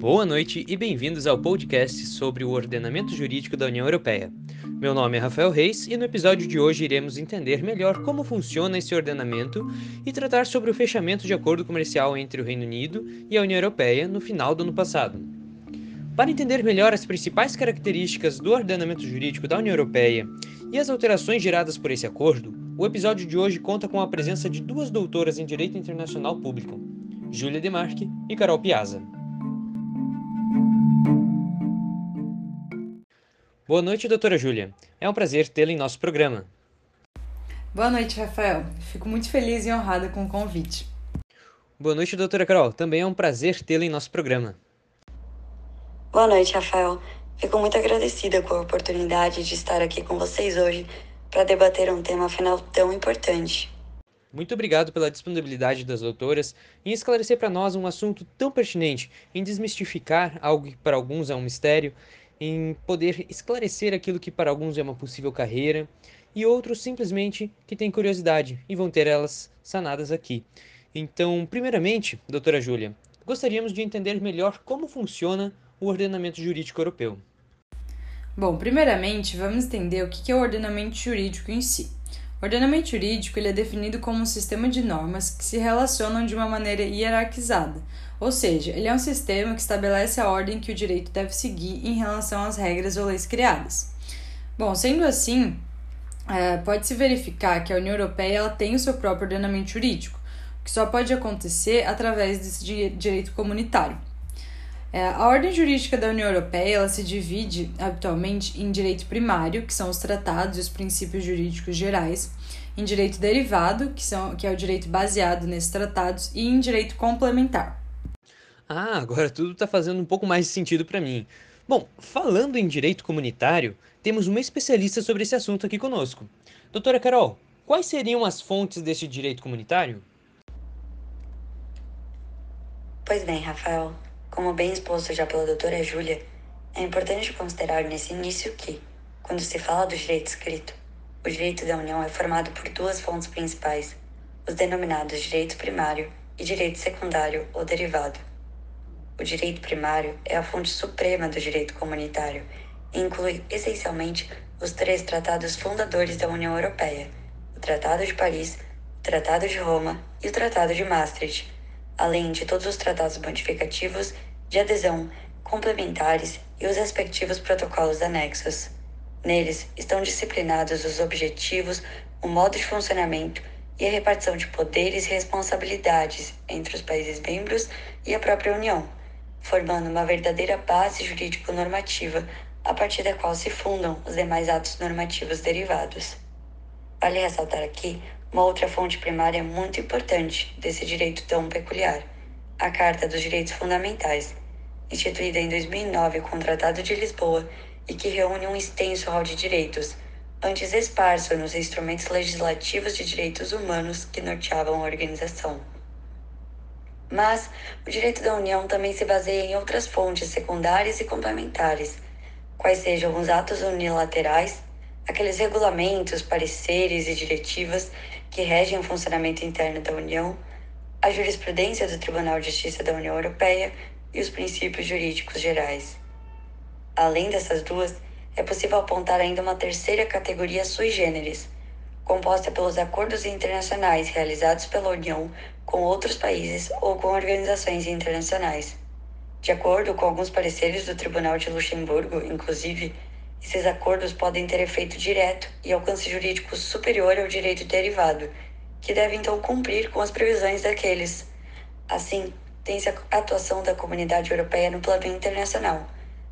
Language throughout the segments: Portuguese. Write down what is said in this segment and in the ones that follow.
Boa noite e bem-vindos ao podcast sobre o ordenamento jurídico da União Europeia. Meu nome é Rafael Reis e no episódio de hoje iremos entender melhor como funciona esse ordenamento e tratar sobre o fechamento de acordo comercial entre o Reino Unido e a União Europeia no final do ano passado. Para entender melhor as principais características do ordenamento jurídico da União Europeia e as alterações geradas por esse acordo, o episódio de hoje conta com a presença de duas doutoras em Direito Internacional Público, Júlia Demarque e Carol Piazza. Boa noite, doutora Júlia. É um prazer tê-la em nosso programa. Boa noite, Rafael. Fico muito feliz e honrada com o convite. Boa noite, doutora Carol. Também é um prazer tê-la em nosso programa. Boa noite, Rafael. Fico muito agradecida com a oportunidade de estar aqui com vocês hoje para debater um tema afinal tão importante. Muito obrigado pela disponibilidade das doutoras em esclarecer para nós um assunto tão pertinente, em desmistificar algo que para alguns é um mistério em poder esclarecer aquilo que para alguns é uma possível carreira e outros simplesmente que têm curiosidade e vão ter elas sanadas aqui. Então, primeiramente, doutora Júlia, gostaríamos de entender melhor como funciona o ordenamento jurídico europeu. Bom, primeiramente, vamos entender o que é o ordenamento jurídico em si. O ordenamento jurídico ele é definido como um sistema de normas que se relacionam de uma maneira hierarquizada, ou seja, ele é um sistema que estabelece a ordem que o direito deve seguir em relação às regras ou leis criadas. Bom, sendo assim, é, pode-se verificar que a União Europeia ela tem o seu próprio ordenamento jurídico, que só pode acontecer através desse direito comunitário. É, a ordem jurídica da União Europeia ela se divide habitualmente em direito primário, que são os tratados e os princípios jurídicos gerais, em direito derivado, que, são, que é o direito baseado nesses tratados, e em direito complementar. Ah, agora tudo está fazendo um pouco mais de sentido para mim. Bom, falando em direito comunitário, temos uma especialista sobre esse assunto aqui conosco. Doutora Carol, quais seriam as fontes desse direito comunitário? Pois bem, Rafael, como bem exposto já pela doutora Júlia, é importante considerar nesse início que, quando se fala do direito escrito, o direito da União é formado por duas fontes principais, os denominados direito primário e direito secundário ou derivado. O direito primário é a fonte suprema do direito comunitário e inclui essencialmente os três tratados fundadores da União Europeia: o Tratado de Paris, o Tratado de Roma e o Tratado de Maastricht, além de todos os tratados modificativos, de adesão, complementares e os respectivos protocolos anexos. Neles estão disciplinados os objetivos, o modo de funcionamento e a repartição de poderes e responsabilidades entre os países membros e a própria União formando uma verdadeira base jurídico-normativa a partir da qual se fundam os demais atos normativos derivados. Vale ressaltar aqui uma outra fonte primária muito importante desse direito tão peculiar, a Carta dos Direitos Fundamentais, instituída em 2009 com o Tratado de Lisboa e que reúne um extenso rol de direitos, antes esparso nos instrumentos legislativos de direitos humanos que norteavam a organização. Mas o direito da União também se baseia em outras fontes secundárias e complementares, quais sejam os atos unilaterais, aqueles regulamentos, pareceres e diretivas que regem o funcionamento interno da União, a jurisprudência do Tribunal de Justiça da União Europeia e os princípios jurídicos gerais. Além dessas duas, é possível apontar ainda uma terceira categoria sui generis, composta pelos acordos internacionais realizados pela União com outros países ou com organizações internacionais. De acordo com alguns pareceres do Tribunal de Luxemburgo, inclusive, esses acordos podem ter efeito direto e alcance jurídico superior ao direito derivado, que deve então cumprir com as previsões daqueles. Assim, a atuação da comunidade europeia no plano internacional,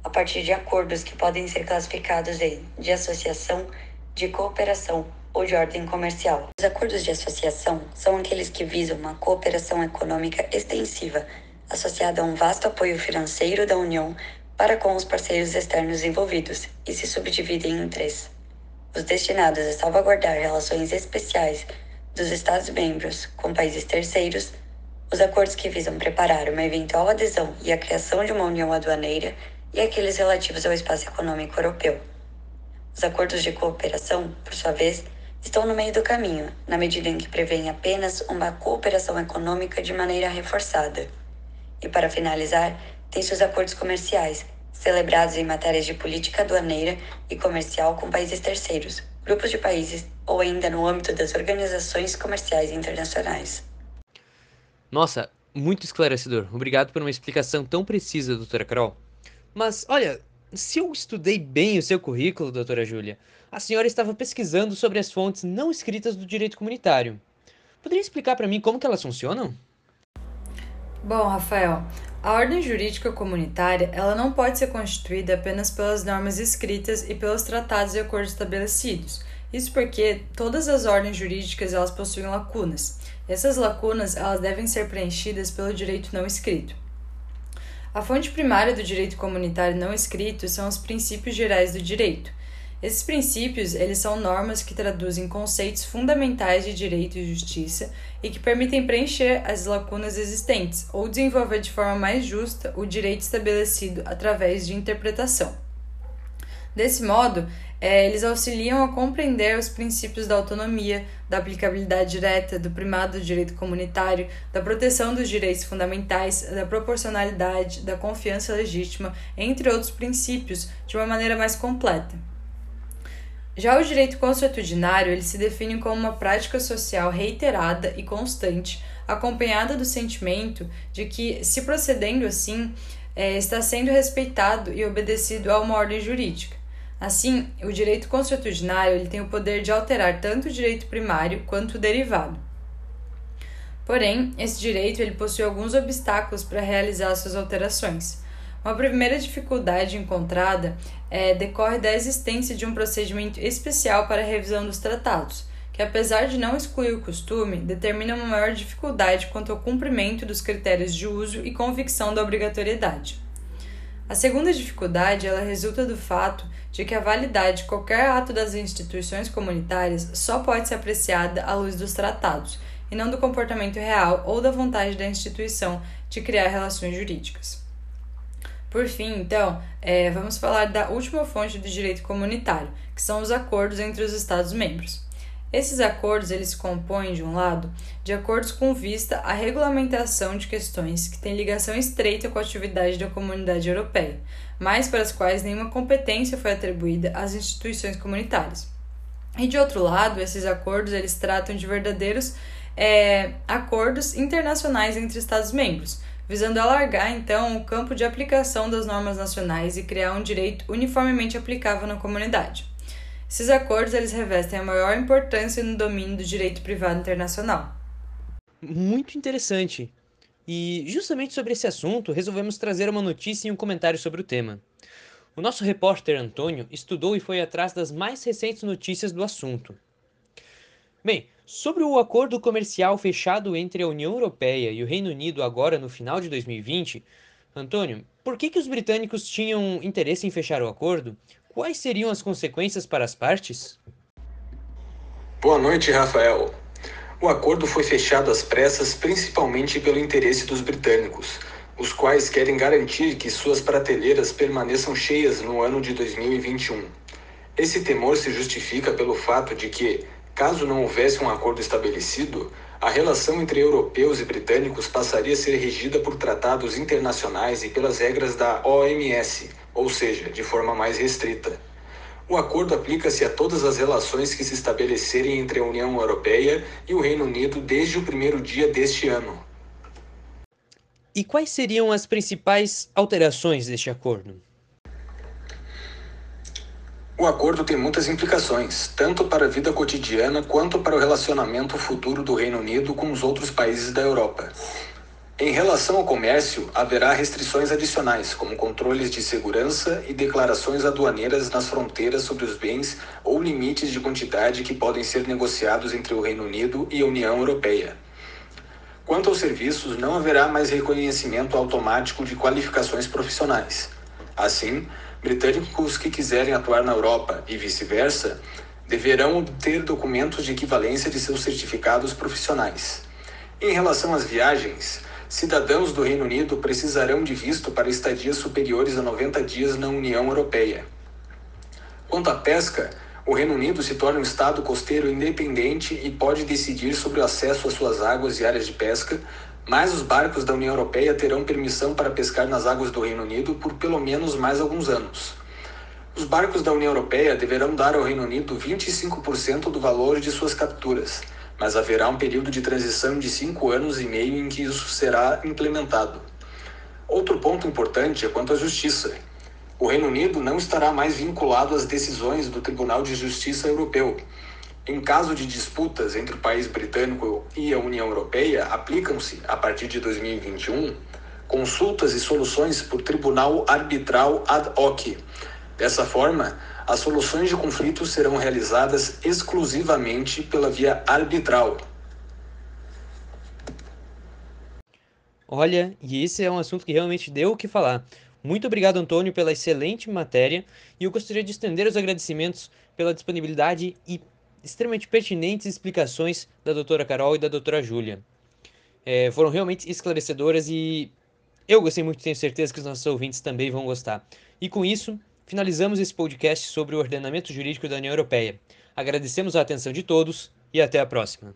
a partir de acordos que podem ser classificados em de associação, de cooperação ou de ordem comercial. Os acordos de associação são aqueles que visam uma cooperação econômica extensiva, associada a um vasto apoio financeiro da União para com os parceiros externos envolvidos, e se subdividem em três: os destinados a salvaguardar relações especiais dos Estados-membros com países terceiros, os acordos que visam preparar uma eventual adesão e a criação de uma união aduaneira, e aqueles relativos ao espaço econômico europeu. Os acordos de cooperação, por sua vez, estão no meio do caminho, na medida em que prevêem apenas uma cooperação econômica de maneira reforçada. E para finalizar, tem seus acordos comerciais, celebrados em matérias de política aduaneira e comercial com países terceiros, grupos de países ou ainda no âmbito das organizações comerciais internacionais. Nossa, muito esclarecedor. Obrigado por uma explicação tão precisa, doutora Carol. Mas, olha, se eu estudei bem o seu currículo, doutora Júlia, a senhora estava pesquisando sobre as fontes não escritas do direito comunitário. Poderia explicar para mim como que elas funcionam? Bom, Rafael, a ordem jurídica comunitária ela não pode ser constituída apenas pelas normas escritas e pelos tratados e acordos estabelecidos. Isso porque todas as ordens jurídicas elas possuem lacunas. Essas lacunas elas devem ser preenchidas pelo direito não escrito. A fonte primária do direito comunitário não escrito são os princípios gerais do direito. Esses princípios, eles são normas que traduzem conceitos fundamentais de direito e justiça e que permitem preencher as lacunas existentes ou desenvolver de forma mais justa o direito estabelecido através de interpretação. Desse modo, é, eles auxiliam a compreender os princípios da autonomia, da aplicabilidade direta, do primado do direito comunitário, da proteção dos direitos fundamentais, da proporcionalidade, da confiança legítima, entre outros princípios, de uma maneira mais completa. Já o direito consuetudinário, ele se define como uma prática social reiterada e constante, acompanhada do sentimento de que, se procedendo assim, é, está sendo respeitado e obedecido a uma ordem jurídica. Assim, o direito consuetudinário ele tem o poder de alterar tanto o direito primário quanto o derivado. Porém, esse direito ele possui alguns obstáculos para realizar suas alterações. Uma primeira dificuldade encontrada é, decorre da existência de um procedimento especial para a revisão dos tratados, que, apesar de não excluir o costume, determina uma maior dificuldade quanto ao cumprimento dos critérios de uso e convicção da obrigatoriedade. A segunda dificuldade ela resulta do fato de que a validade de qualquer ato das instituições comunitárias só pode ser apreciada à luz dos tratados, e não do comportamento real ou da vontade da instituição de criar relações jurídicas. Por fim, então, é, vamos falar da última fonte do direito comunitário, que são os acordos entre os Estados-membros. Esses acordos eles se compõem, de um lado, de acordos com vista à regulamentação de questões que têm ligação estreita com a atividade da comunidade europeia, mas para as quais nenhuma competência foi atribuída às instituições comunitárias. E de outro lado, esses acordos eles tratam de verdadeiros é, acordos internacionais entre Estados-membros, visando alargar então o campo de aplicação das normas nacionais e criar um direito uniformemente aplicável na comunidade. Esses acordos eles revestem a maior importância no domínio do direito privado internacional. Muito interessante. E justamente sobre esse assunto, resolvemos trazer uma notícia e um comentário sobre o tema. O nosso repórter Antônio estudou e foi atrás das mais recentes notícias do assunto. Bem, Sobre o acordo comercial fechado entre a União Europeia e o Reino Unido agora no final de 2020, Antônio, por que, que os britânicos tinham interesse em fechar o acordo? Quais seriam as consequências para as partes? Boa noite, Rafael. O acordo foi fechado às pressas principalmente pelo interesse dos britânicos, os quais querem garantir que suas prateleiras permaneçam cheias no ano de 2021. Esse temor se justifica pelo fato de que, Caso não houvesse um acordo estabelecido, a relação entre europeus e britânicos passaria a ser regida por tratados internacionais e pelas regras da OMS, ou seja, de forma mais restrita. O acordo aplica-se a todas as relações que se estabelecerem entre a União Europeia e o Reino Unido desde o primeiro dia deste ano. E quais seriam as principais alterações deste acordo? O acordo tem muitas implicações, tanto para a vida cotidiana quanto para o relacionamento futuro do Reino Unido com os outros países da Europa. Em relação ao comércio, haverá restrições adicionais, como controles de segurança e declarações aduaneiras nas fronteiras sobre os bens ou limites de quantidade que podem ser negociados entre o Reino Unido e a União Europeia. Quanto aos serviços, não haverá mais reconhecimento automático de qualificações profissionais. Assim, britânicos que quiserem atuar na Europa e vice-versa deverão obter documentos de equivalência de seus certificados profissionais. Em relação às viagens, cidadãos do Reino Unido precisarão de visto para estadias superiores a 90 dias na União Europeia. Quanto à pesca, o Reino Unido se torna um Estado costeiro independente e pode decidir sobre o acesso às suas águas e áreas de pesca, mas os barcos da União Europeia terão permissão para pescar nas águas do Reino Unido por pelo menos mais alguns anos. Os barcos da União Europeia deverão dar ao Reino Unido 25% do valor de suas capturas, mas haverá um período de transição de cinco anos e meio em que isso será implementado. Outro ponto importante é quanto à justiça. O Reino Unido não estará mais vinculado às decisões do Tribunal de Justiça Europeu. Em caso de disputas entre o país britânico e a União Europeia, aplicam-se, a partir de 2021, consultas e soluções por tribunal arbitral ad hoc. Dessa forma, as soluções de conflitos serão realizadas exclusivamente pela via arbitral. Olha, e esse é um assunto que realmente deu o que falar. Muito obrigado, Antônio, pela excelente matéria e eu gostaria de estender os agradecimentos pela disponibilidade e extremamente pertinentes explicações da doutora Carol e da doutora Júlia. É, foram realmente esclarecedoras e eu gostei muito, tenho certeza que os nossos ouvintes também vão gostar. E com isso, finalizamos esse podcast sobre o ordenamento jurídico da União Europeia. Agradecemos a atenção de todos e até a próxima.